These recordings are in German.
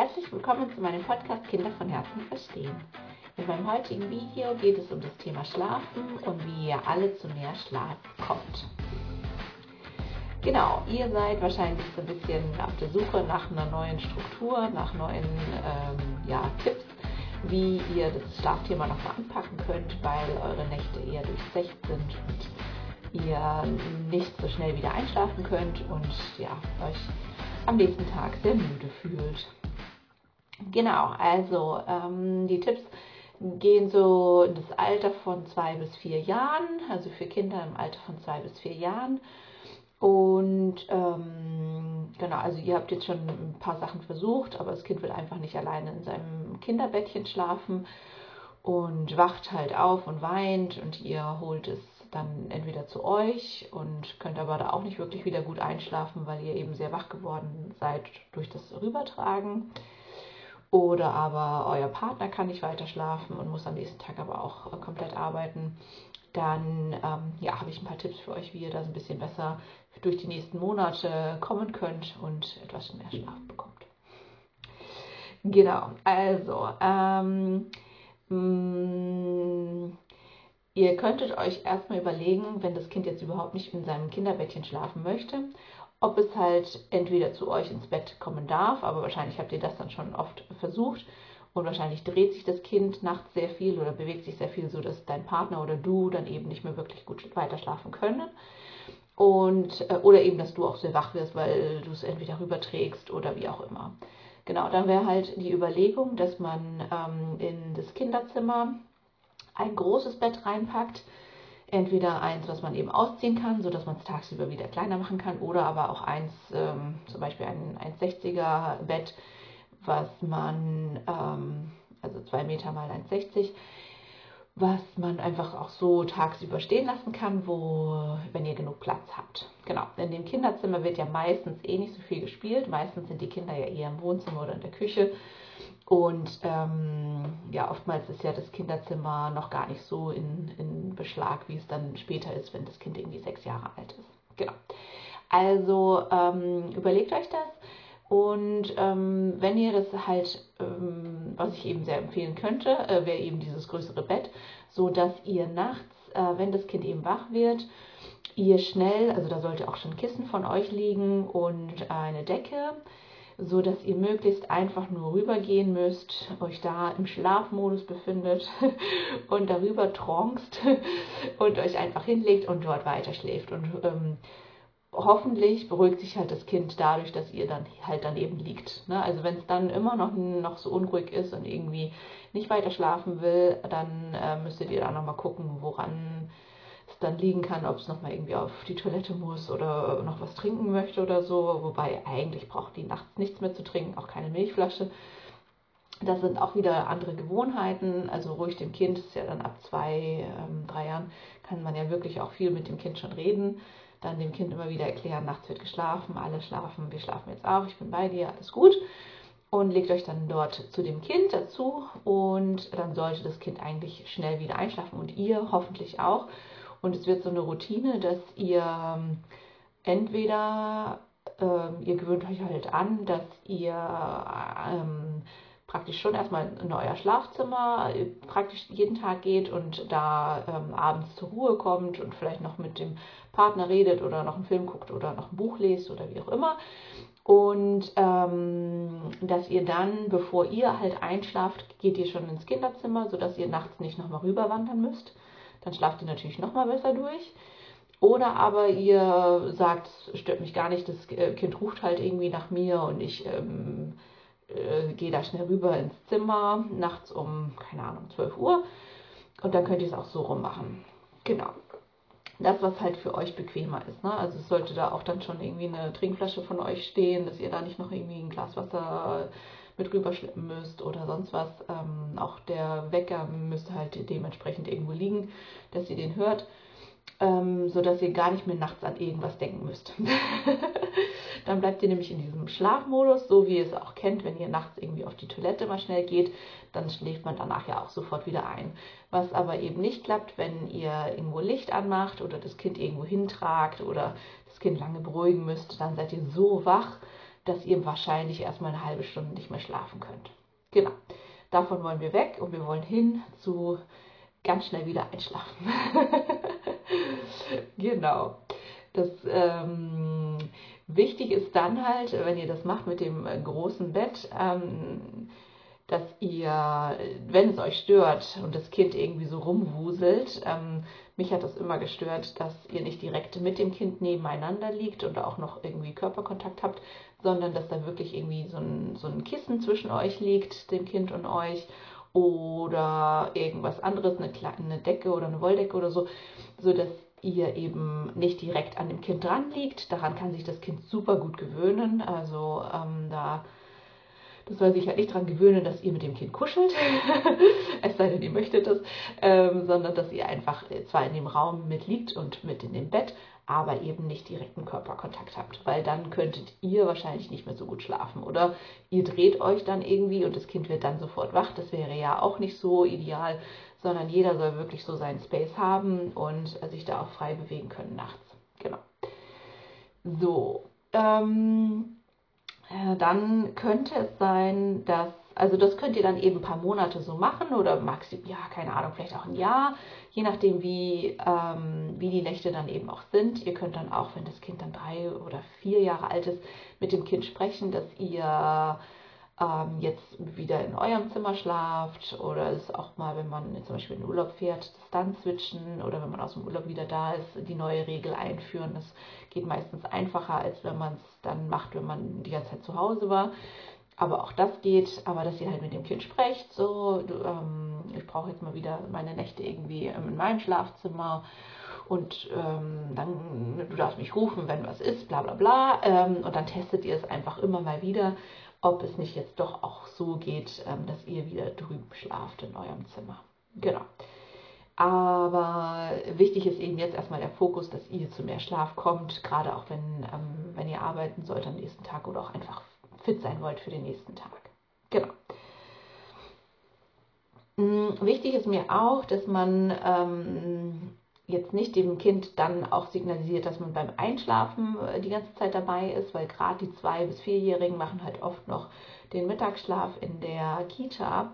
Herzlich willkommen zu meinem Podcast Kinder von Herzen verstehen. In meinem heutigen Video geht es um das Thema Schlafen und wie ihr alle zu mehr Schlaf kommt. Genau, ihr seid wahrscheinlich so ein bisschen auf der Suche nach einer neuen Struktur, nach neuen ähm, ja, Tipps, wie ihr das Schlafthema nochmal anpacken könnt, weil eure Nächte eher durchzecht sind und ihr nicht so schnell wieder einschlafen könnt und ja, euch am nächsten Tag sehr müde fühlt. Genau, also ähm, die Tipps gehen so in das Alter von zwei bis vier Jahren, also für Kinder im Alter von zwei bis vier Jahren. Und ähm, genau, also ihr habt jetzt schon ein paar Sachen versucht, aber das Kind will einfach nicht alleine in seinem Kinderbettchen schlafen und wacht halt auf und weint und ihr holt es dann entweder zu euch und könnt aber da auch nicht wirklich wieder gut einschlafen, weil ihr eben sehr wach geworden seid durch das Rübertragen. Oder aber euer Partner kann nicht weiter schlafen und muss am nächsten Tag aber auch äh, komplett arbeiten. Dann ähm, ja, habe ich ein paar Tipps für euch, wie ihr da ein bisschen besser durch die nächsten Monate kommen könnt und etwas mehr Schlaf bekommt. Genau, also ähm, mh, mm, Ihr könntet euch erstmal überlegen, wenn das Kind jetzt überhaupt nicht in seinem Kinderbettchen schlafen möchte, ob es halt entweder zu euch ins Bett kommen darf, aber wahrscheinlich habt ihr das dann schon oft versucht und wahrscheinlich dreht sich das Kind nachts sehr viel oder bewegt sich sehr viel, so dass dein Partner oder du dann eben nicht mehr wirklich gut weiter schlafen können. Und, äh, oder eben, dass du auch sehr wach wirst, weil du es entweder rüberträgst oder wie auch immer. Genau, dann wäre halt die Überlegung, dass man ähm, in das Kinderzimmer ein großes Bett reinpackt. Entweder eins, was man eben ausziehen kann, sodass man es tagsüber wieder kleiner machen kann, oder aber auch eins, ähm, zum Beispiel ein 1,60er Bett, was man, ähm, also 2 Meter mal 1,60, was man einfach auch so tagsüber stehen lassen kann, wo, wenn ihr genug Platz habt. Genau, in dem Kinderzimmer wird ja meistens eh nicht so viel gespielt. Meistens sind die Kinder ja eher im Wohnzimmer oder in der Küche. Und ähm, ja, oftmals ist ja das Kinderzimmer noch gar nicht so in, in Beschlag, wie es dann später ist, wenn das Kind irgendwie sechs Jahre alt ist. Genau. Also ähm, überlegt euch das. Und ähm, wenn ihr das halt, ähm, was ich eben sehr empfehlen könnte, äh, wäre eben dieses größere Bett, so dass ihr nachts, äh, wenn das Kind eben wach wird, ihr schnell, also da sollte auch schon Kissen von euch liegen und eine Decke, so dass ihr möglichst einfach nur rübergehen müsst, euch da im Schlafmodus befindet und darüber trankst und euch einfach hinlegt und dort weiter schläft. Und ähm, hoffentlich beruhigt sich halt das Kind dadurch, dass ihr dann halt daneben liegt. Ne? Also wenn es dann immer noch, noch so unruhig ist und irgendwie nicht weiter schlafen will, dann äh, müsstet ihr da nochmal gucken, woran es dann liegen kann, ob es nochmal irgendwie auf die Toilette muss oder noch was trinken möchte oder so. Wobei eigentlich braucht die nachts nichts mehr zu trinken, auch keine Milchflasche. Das sind auch wieder andere Gewohnheiten. Also ruhig dem Kind, ist ja dann ab zwei, ähm, drei Jahren, kann man ja wirklich auch viel mit dem Kind schon reden. Dann dem Kind immer wieder erklären, nachts wird geschlafen, alle schlafen, wir schlafen jetzt auch, ich bin bei dir, alles gut. Und legt euch dann dort zu dem Kind dazu und dann sollte das Kind eigentlich schnell wieder einschlafen und ihr hoffentlich auch. Und es wird so eine Routine, dass ihr ähm, entweder, äh, ihr gewöhnt euch halt an, dass ihr ähm, praktisch schon erstmal in euer Schlafzimmer äh, praktisch jeden Tag geht und da ähm, abends zur Ruhe kommt und vielleicht noch mit dem Partner redet oder noch einen Film guckt oder noch ein Buch lest oder wie auch immer. Und ähm, dass ihr dann, bevor ihr halt einschlaft, geht ihr schon ins Kinderzimmer, sodass ihr nachts nicht nochmal rüberwandern müsst. Dann schlaft ihr natürlich noch mal besser durch. Oder aber ihr sagt, stört mich gar nicht, das äh, Kind ruft halt irgendwie nach mir und ich ähm, äh, gehe da schnell rüber ins Zimmer, nachts um, keine Ahnung, 12 Uhr. Und dann könnt ihr es auch so rum machen. Genau. Das, was halt für euch bequemer ist. Ne? Also es sollte da auch dann schon irgendwie eine Trinkflasche von euch stehen, dass ihr da nicht noch irgendwie ein Glas Wasser mit rüberschleppen müsst oder sonst was. Ähm, auch der Wecker müsste halt dementsprechend irgendwo liegen, dass ihr den hört, ähm, sodass ihr gar nicht mehr nachts an irgendwas denken müsst. Dann bleibt ihr nämlich in diesem Schlafmodus, so wie ihr es auch kennt, wenn ihr nachts irgendwie auf die Toilette mal schnell geht, dann schläft man danach ja auch sofort wieder ein. Was aber eben nicht klappt, wenn ihr irgendwo Licht anmacht oder das Kind irgendwo hintragt oder das Kind lange beruhigen müsst, dann seid ihr so wach, dass ihr wahrscheinlich erstmal eine halbe Stunde nicht mehr schlafen könnt. Genau. Davon wollen wir weg und wir wollen hin zu ganz schnell wieder einschlafen. genau. Das ähm, wichtig ist dann halt, wenn ihr das macht mit dem großen Bett, ähm, dass ihr, wenn es euch stört und das Kind irgendwie so rumwuselt, ähm, mich hat das immer gestört, dass ihr nicht direkt mit dem Kind nebeneinander liegt und auch noch irgendwie Körperkontakt habt, sondern dass da wirklich irgendwie so ein, so ein Kissen zwischen euch liegt, dem Kind und euch, oder irgendwas anderes, eine, eine Decke oder eine Wolldecke oder so, sodass ihr eben nicht direkt an dem Kind dran liegt. Daran kann sich das Kind super gut gewöhnen. Also ähm, da das soll sich halt nicht daran gewöhnen, dass ihr mit dem Kind kuschelt, es sei denn, ihr möchtet das, ähm, sondern dass ihr einfach zwar in dem Raum mit liegt und mit in dem Bett, aber eben nicht direkten Körperkontakt habt, weil dann könntet ihr wahrscheinlich nicht mehr so gut schlafen oder ihr dreht euch dann irgendwie und das Kind wird dann sofort wach. Das wäre ja auch nicht so ideal, sondern jeder soll wirklich so seinen Space haben und sich da auch frei bewegen können nachts. Genau. So, ähm, äh, dann könnte es sein, dass, also das könnt ihr dann eben ein paar Monate so machen oder maximal, ja, keine Ahnung, vielleicht auch ein Jahr, je nachdem, wie, ähm, wie die Nächte dann eben auch sind. Ihr könnt dann auch, wenn das Kind dann drei oder vier Jahre alt ist, mit dem Kind sprechen, dass ihr ähm, jetzt wieder in eurem Zimmer schlaft oder es auch mal, wenn man zum Beispiel in den Urlaub fährt, das dann switchen oder wenn man aus dem Urlaub wieder da ist, die neue Regel einführen. Das geht meistens einfacher, als wenn man es dann macht, wenn man die ganze Zeit zu Hause war. Aber auch das geht, aber dass ihr halt mit dem Kind sprecht, so, ähm, ich brauche jetzt mal wieder meine Nächte irgendwie in meinem Schlafzimmer und ähm, dann, du darfst mich rufen, wenn was ist, bla bla bla. Ähm, und dann testet ihr es einfach immer mal wieder ob es nicht jetzt doch auch so geht, ähm, dass ihr wieder drüben schlaft in eurem Zimmer. Genau. Aber wichtig ist eben jetzt erstmal der Fokus, dass ihr zu mehr Schlaf kommt, gerade auch wenn, ähm, wenn ihr arbeiten sollt am nächsten Tag oder auch einfach fit sein wollt für den nächsten Tag. Genau. Mm, wichtig ist mir auch, dass man ähm, jetzt nicht dem Kind dann auch signalisiert, dass man beim Einschlafen äh, die ganze Zeit dabei ist, weil gerade die zwei- bis vierjährigen machen halt oft noch den Mittagsschlaf in der Kita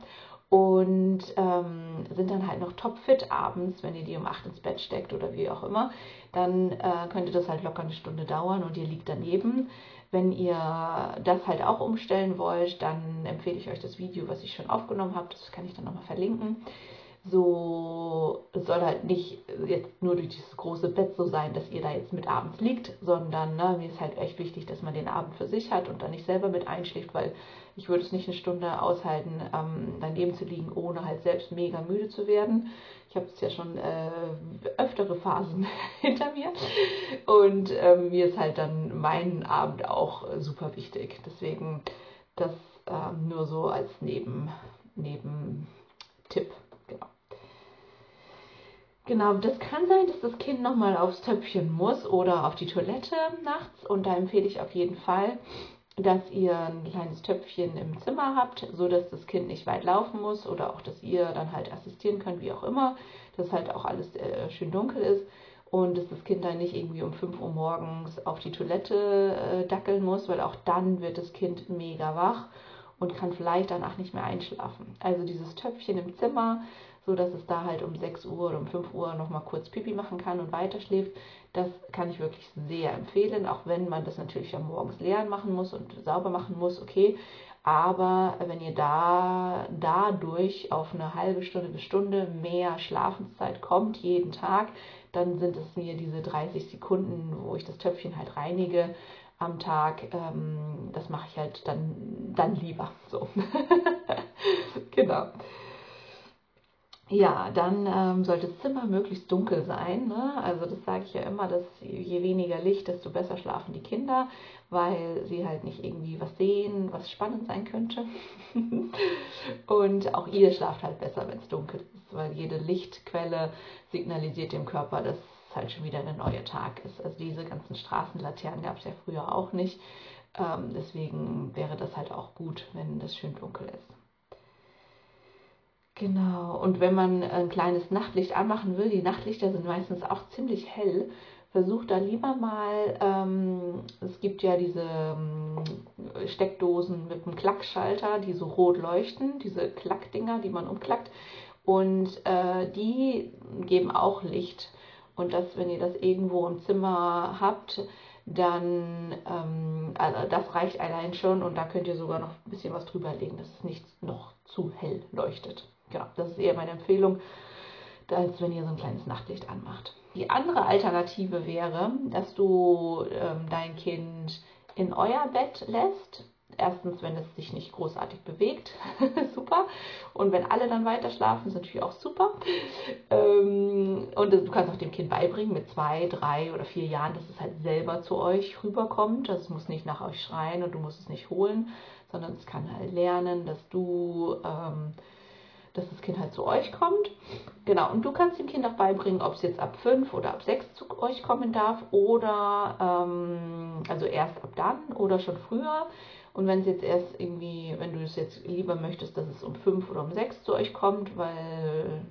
und ähm, sind dann halt noch topfit abends, wenn ihr die um acht ins Bett steckt oder wie auch immer, dann äh, könnte das halt locker eine Stunde dauern und ihr liegt daneben. Wenn ihr das halt auch umstellen wollt, dann empfehle ich euch das Video, was ich schon aufgenommen habe, das kann ich dann nochmal verlinken so, es soll halt nicht jetzt nur durch dieses große Bett so sein, dass ihr da jetzt mit abends liegt, sondern ne, mir ist halt echt wichtig, dass man den Abend für sich hat und dann nicht selber mit einschläft, weil ich würde es nicht eine Stunde aushalten, ähm, daneben zu liegen, ohne halt selbst mega müde zu werden. Ich habe es ja schon äh, öftere Phasen hinter mir und ähm, mir ist halt dann mein Abend auch äh, super wichtig. Deswegen das ähm, nur so als Neben, Nebentipp. Genau. Das kann sein, dass das Kind nochmal aufs Töpfchen muss oder auf die Toilette nachts. Und da empfehle ich auf jeden Fall, dass ihr ein kleines Töpfchen im Zimmer habt, so dass das Kind nicht weit laufen muss oder auch, dass ihr dann halt assistieren könnt, wie auch immer, dass halt auch alles äh, schön dunkel ist und dass das Kind dann nicht irgendwie um 5 Uhr morgens auf die Toilette äh, dackeln muss, weil auch dann wird das Kind mega wach und kann vielleicht danach nicht mehr einschlafen. Also dieses Töpfchen im Zimmer, so dass es da halt um 6 Uhr oder um 5 Uhr nochmal kurz Pipi machen kann und weiter schläft. Das kann ich wirklich sehr empfehlen, auch wenn man das natürlich am Morgens leeren machen muss und sauber machen muss, okay. Aber wenn ihr da dadurch auf eine halbe Stunde bis Stunde mehr Schlafenszeit kommt, jeden Tag, dann sind es mir diese 30 Sekunden, wo ich das Töpfchen halt reinige am Tag. Ähm, das mache ich halt dann, dann lieber so. genau. Ja, dann ähm, sollte das Zimmer möglichst dunkel sein. Ne? Also das sage ich ja immer, dass je weniger Licht, desto besser schlafen die Kinder, weil sie halt nicht irgendwie was sehen, was spannend sein könnte. Und auch ihr schlaft halt besser, wenn es dunkel ist, weil jede Lichtquelle signalisiert dem Körper, dass es halt schon wieder ein neuer Tag ist. Also diese ganzen Straßenlaternen gab es ja früher auch nicht. Ähm, deswegen wäre das halt auch gut, wenn das schön dunkel ist. Genau, und wenn man ein kleines Nachtlicht anmachen will, die Nachtlichter sind meistens auch ziemlich hell, versuch da lieber mal, ähm, es gibt ja diese ähm, Steckdosen mit einem Klackschalter, die so rot leuchten, diese Klackdinger, die man umklackt. Und äh, die geben auch Licht. Und das, wenn ihr das irgendwo im Zimmer habt, dann ähm, also das reicht allein schon und da könnt ihr sogar noch ein bisschen was drüber legen, dass es nicht noch zu hell leuchtet. Genau, das ist eher meine Empfehlung, als wenn ihr so ein kleines Nachtlicht anmacht. Die andere Alternative wäre, dass du ähm, dein Kind in euer Bett lässt erstens, wenn es sich nicht großartig bewegt, super. Und wenn alle dann weiter schlafen, ist natürlich auch super. Ähm, und du kannst auch dem Kind beibringen, mit zwei, drei oder vier Jahren, dass es halt selber zu euch rüberkommt. Das muss nicht nach euch schreien und du musst es nicht holen, sondern es kann halt lernen, dass du, ähm, dass das Kind halt zu euch kommt. Genau, und du kannst dem Kind auch beibringen, ob es jetzt ab fünf oder ab sechs zu euch kommen darf oder ähm, also erst ab dann oder schon früher. Und wenn es jetzt erst irgendwie, wenn du es jetzt lieber möchtest, dass es um fünf oder um sechs zu euch kommt, weil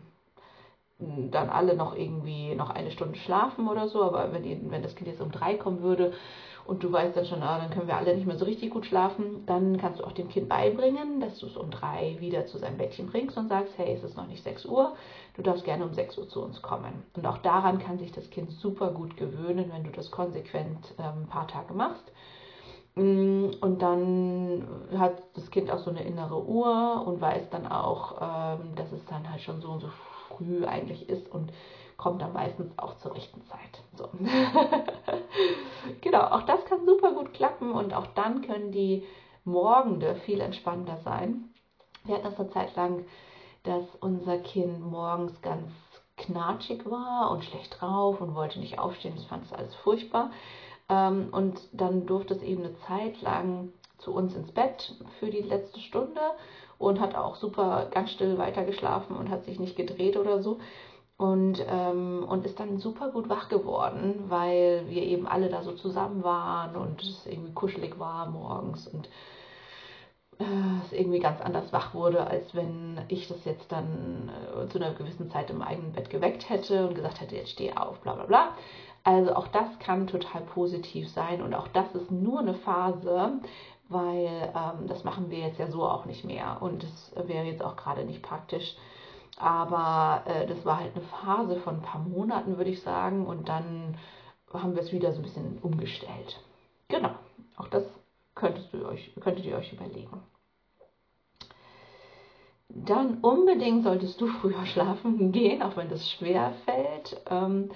dann alle noch irgendwie noch eine Stunde schlafen oder so, aber wenn, wenn das Kind jetzt um drei kommen würde und du weißt dann schon, ah, dann können wir alle nicht mehr so richtig gut schlafen, dann kannst du auch dem Kind beibringen, dass du es um drei wieder zu seinem Bettchen bringst und sagst, hey, es ist noch nicht sechs Uhr, du darfst gerne um sechs Uhr zu uns kommen. Und auch daran kann sich das Kind super gut gewöhnen, wenn du das konsequent ähm, ein paar Tage machst. Mm, und dann hat das Kind auch so eine innere Uhr und weiß dann auch, ähm, dass es dann halt schon so und so früh eigentlich ist und kommt dann meistens auch zur rechten Zeit. So. genau, auch das kann super gut klappen und auch dann können die Morgende viel entspannter sein. Wir hatten das eine Zeit lang, dass unser Kind morgens ganz knatschig war und schlecht drauf und wollte nicht aufstehen. Das fand es alles furchtbar. Ähm, und dann durfte es eben eine Zeit lang zu uns ins Bett für die letzte Stunde und hat auch super ganz still weitergeschlafen und hat sich nicht gedreht oder so. Und, ähm, und ist dann super gut wach geworden, weil wir eben alle da so zusammen waren und es irgendwie kuschelig war morgens und äh, es irgendwie ganz anders wach wurde, als wenn ich das jetzt dann äh, zu einer gewissen Zeit im eigenen Bett geweckt hätte und gesagt hätte, jetzt steh auf, bla bla bla. Also auch das kann total positiv sein und auch das ist nur eine Phase, weil ähm, das machen wir jetzt ja so auch nicht mehr und das wäre jetzt auch gerade nicht praktisch. Aber äh, das war halt eine Phase von ein paar Monaten, würde ich sagen, und dann haben wir es wieder so ein bisschen umgestellt. Genau, auch das könntest du euch, könntet ihr euch überlegen. Dann unbedingt solltest du früher schlafen gehen, auch wenn das schwer fällt. Ähm,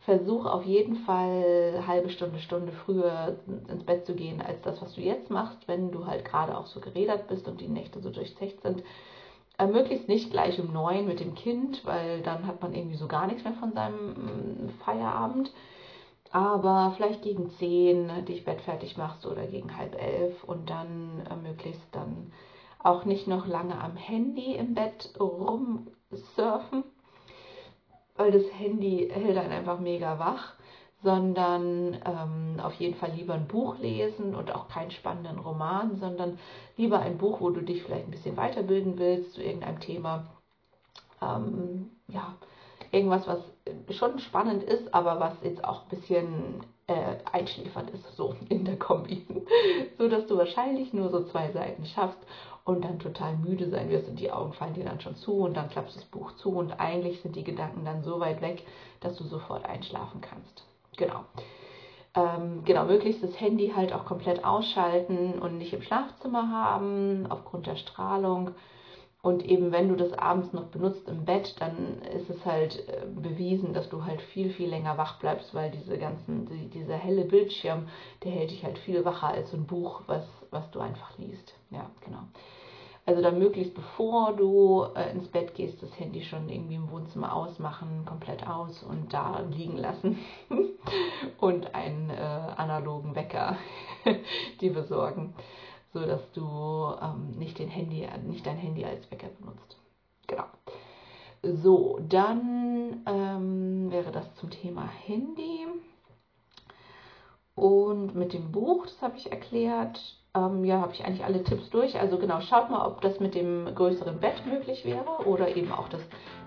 versuch auf jeden Fall eine halbe Stunde, Stunde früher ins Bett zu gehen, als das, was du jetzt machst, wenn du halt gerade auch so geredet bist und die Nächte so durchzecht sind. Äh, möglichst nicht gleich um neun mit dem Kind, weil dann hat man irgendwie so gar nichts mehr von seinem mm, Feierabend. Aber vielleicht gegen zehn dich bettfertig machst oder gegen halb elf und dann äh, möglichst dann auch nicht noch lange am Handy im Bett rumsurfen weil das Handy hält einen einfach mega wach, sondern ähm, auf jeden Fall lieber ein Buch lesen und auch keinen spannenden Roman, sondern lieber ein Buch, wo du dich vielleicht ein bisschen weiterbilden willst zu irgendeinem Thema. Ähm, ja, irgendwas, was schon spannend ist, aber was jetzt auch ein bisschen äh, einschläfernd ist, so in der Kombi. so dass du wahrscheinlich nur so zwei Seiten schaffst und dann total müde sein wirst und die Augen fallen dir dann schon zu und dann klappst das Buch zu und eigentlich sind die Gedanken dann so weit weg, dass du sofort einschlafen kannst. Genau. Ähm, genau, möglichst das Handy halt auch komplett ausschalten und nicht im Schlafzimmer haben, aufgrund der Strahlung. Und eben wenn du das abends noch benutzt im Bett, dann ist es halt äh, bewiesen, dass du halt viel, viel länger wach bleibst, weil diese ganzen, die, dieser helle Bildschirm, der hält dich halt viel wacher als so ein Buch, was, was du einfach liest. Ja, genau. Also dann möglichst bevor du äh, ins Bett gehst, das Handy schon irgendwie im Wohnzimmer ausmachen, komplett aus und da liegen lassen und einen äh, analogen Wecker dir besorgen, so dass du ähm, nicht, den Handy, nicht dein Handy als Wecker benutzt. Genau. So, dann ähm, wäre das zum Thema Handy. Und mit dem Buch, das habe ich erklärt, ähm, ja, habe ich eigentlich alle Tipps durch. Also genau, schaut mal, ob das mit dem größeren Bett möglich wäre oder eben auch, dass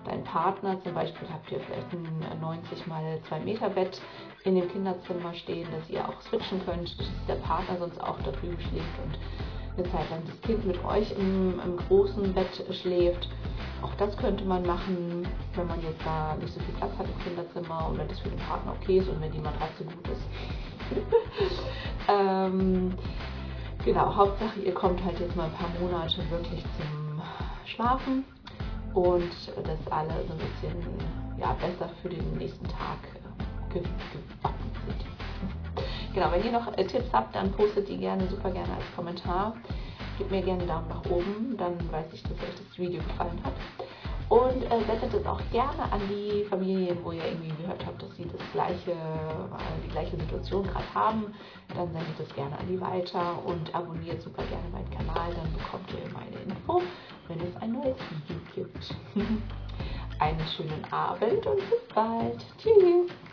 dein Partner, zum Beispiel habt ihr vielleicht ein 90 mal 2 Meter Bett in dem Kinderzimmer stehen, dass ihr auch switchen könnt, dass der Partner sonst auch da drüben schläft und eine Zeit lang das Kind mit euch im, im großen Bett schläft. Auch das könnte man machen, wenn man jetzt da nicht so viel Platz hat im Kinderzimmer und wenn das für den Partner okay ist und wenn die Matratze gut ist. ähm, genau, Hauptsache ihr kommt halt jetzt mal ein paar Monate wirklich zum Schlafen und dass alle so ein bisschen ja, besser für den nächsten Tag äh, gewappnet sind. Genau, wenn ihr noch äh, Tipps habt, dann postet die gerne, super gerne als Kommentar. Gebt mir gerne einen Daumen nach oben, dann weiß ich, dass euch das Video gefallen hat. Und äh, sendet es auch gerne an die Familien, wo ihr irgendwie gehört habt, dass sie das gleiche, äh, die gleiche Situation gerade haben. Dann sendet es gerne an die weiter und abonniert super gerne meinen Kanal, dann bekommt ihr immer eine Info, wenn es ein neues Video gibt. Einen schönen Abend und bis bald. Tschüss.